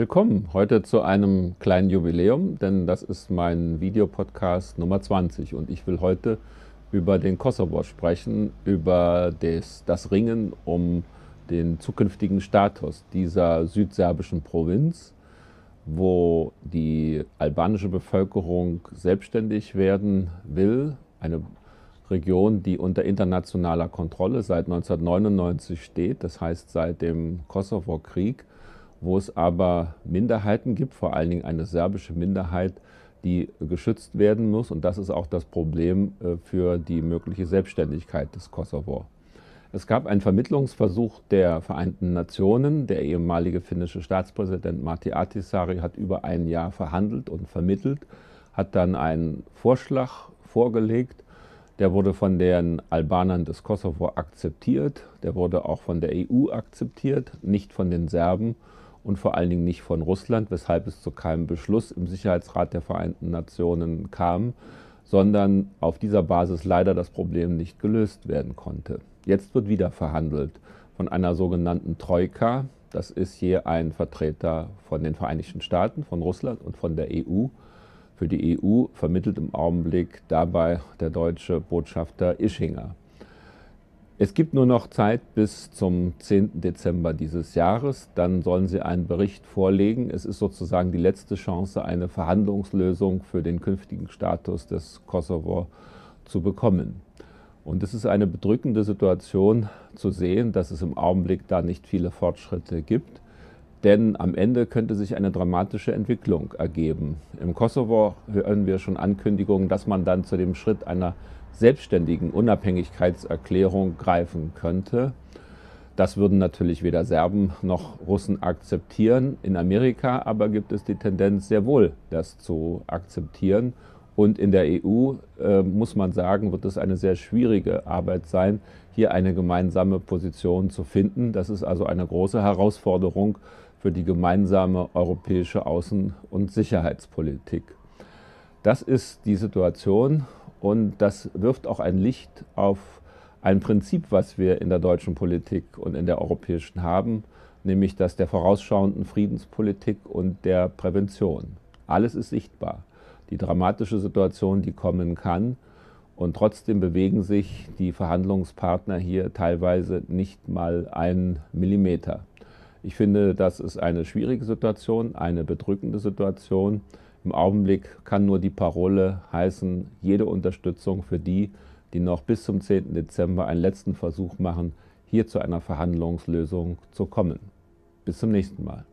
Willkommen heute zu einem kleinen Jubiläum, denn das ist mein Videopodcast Nummer 20 und ich will heute über den Kosovo sprechen, über des, das Ringen um den zukünftigen Status dieser südserbischen Provinz, wo die albanische Bevölkerung selbstständig werden will, eine Region, die unter internationaler Kontrolle seit 1999 steht, das heißt seit dem Kosovo-Krieg wo es aber Minderheiten gibt, vor allen Dingen eine serbische Minderheit, die geschützt werden muss. Und das ist auch das Problem äh, für die mögliche Selbstständigkeit des Kosovo. Es gab einen Vermittlungsversuch der Vereinten Nationen. Der ehemalige finnische Staatspräsident Martti Ahtisaari hat über ein Jahr verhandelt und vermittelt, hat dann einen Vorschlag vorgelegt. Der wurde von den Albanern des Kosovo akzeptiert. Der wurde auch von der EU akzeptiert, nicht von den Serben und vor allen Dingen nicht von Russland, weshalb es zu keinem Beschluss im Sicherheitsrat der Vereinten Nationen kam, sondern auf dieser Basis leider das Problem nicht gelöst werden konnte. Jetzt wird wieder verhandelt von einer sogenannten Troika. Das ist hier ein Vertreter von den Vereinigten Staaten, von Russland und von der EU. Für die EU vermittelt im Augenblick dabei der deutsche Botschafter Ischinger. Es gibt nur noch Zeit bis zum 10. Dezember dieses Jahres. Dann sollen Sie einen Bericht vorlegen. Es ist sozusagen die letzte Chance, eine Verhandlungslösung für den künftigen Status des Kosovo zu bekommen. Und es ist eine bedrückende Situation zu sehen, dass es im Augenblick da nicht viele Fortschritte gibt. Denn am Ende könnte sich eine dramatische Entwicklung ergeben. Im Kosovo hören wir schon Ankündigungen, dass man dann zu dem Schritt einer selbstständigen Unabhängigkeitserklärung greifen könnte. Das würden natürlich weder Serben noch Russen akzeptieren. In Amerika aber gibt es die Tendenz sehr wohl, das zu akzeptieren. Und in der EU, äh, muss man sagen, wird es eine sehr schwierige Arbeit sein, hier eine gemeinsame Position zu finden. Das ist also eine große Herausforderung für die gemeinsame europäische Außen- und Sicherheitspolitik. Das ist die Situation und das wirft auch ein Licht auf ein Prinzip, was wir in der deutschen Politik und in der europäischen haben, nämlich das der vorausschauenden Friedenspolitik und der Prävention. Alles ist sichtbar. Die dramatische Situation, die kommen kann. Und trotzdem bewegen sich die Verhandlungspartner hier teilweise nicht mal einen Millimeter. Ich finde, das ist eine schwierige Situation, eine bedrückende Situation. Im Augenblick kann nur die Parole heißen, jede Unterstützung für die, die noch bis zum 10. Dezember einen letzten Versuch machen, hier zu einer Verhandlungslösung zu kommen. Bis zum nächsten Mal.